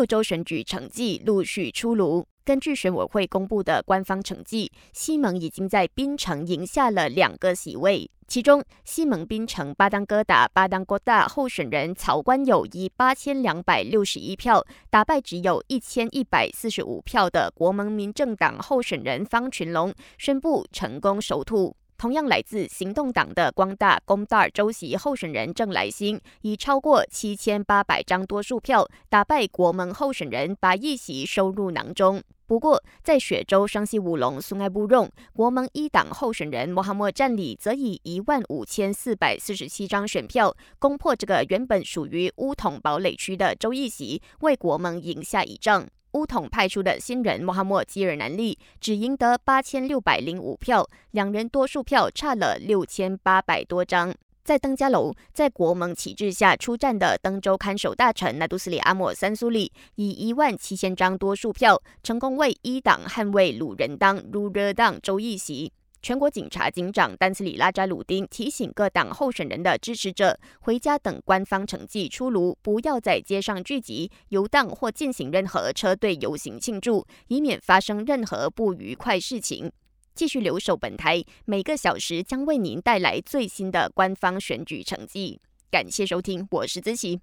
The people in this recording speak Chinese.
六州选举成绩陆续出炉。根据选委会公布的官方成绩，西蒙已经在槟城赢下了两个席位。其中，西蒙槟城巴当哥达巴当哥大候选人曹官友以八千两百六十一票打败只有一千一百四十五票的国盟民政党候选人方群龙，宣布成功守土。同样来自行动党的光大公大州席候选人郑来兴，以超过七千八百张多数票打败国盟候选人，把一席收入囊中。不过，在雪州双溪五龙苏埃布用国盟一党候选人穆罕默占里，则以一万五千四百四十七张选票攻破这个原本属于乌统堡垒区的州议席，为国盟赢下一仗。乌统派出的新人穆罕默基尔南利只赢得八千六百零五票，两人多数票差了六千八百多张。在登嘉楼，在国盟旗帜下出战的登州看守大臣纳杜斯里阿莫三苏里，以一万七千张多数票，成功为一党捍卫鲁人党入热党州议席。全国警察警长丹斯里拉扎鲁丁提醒各党候选人的支持者，回家等官方成绩出炉，不要在街上聚集、游荡或进行任何车队游行庆祝，以免发生任何不愉快事情。继续留守本台，每个小时将为您带来最新的官方选举成绩。感谢收听，我是子琪。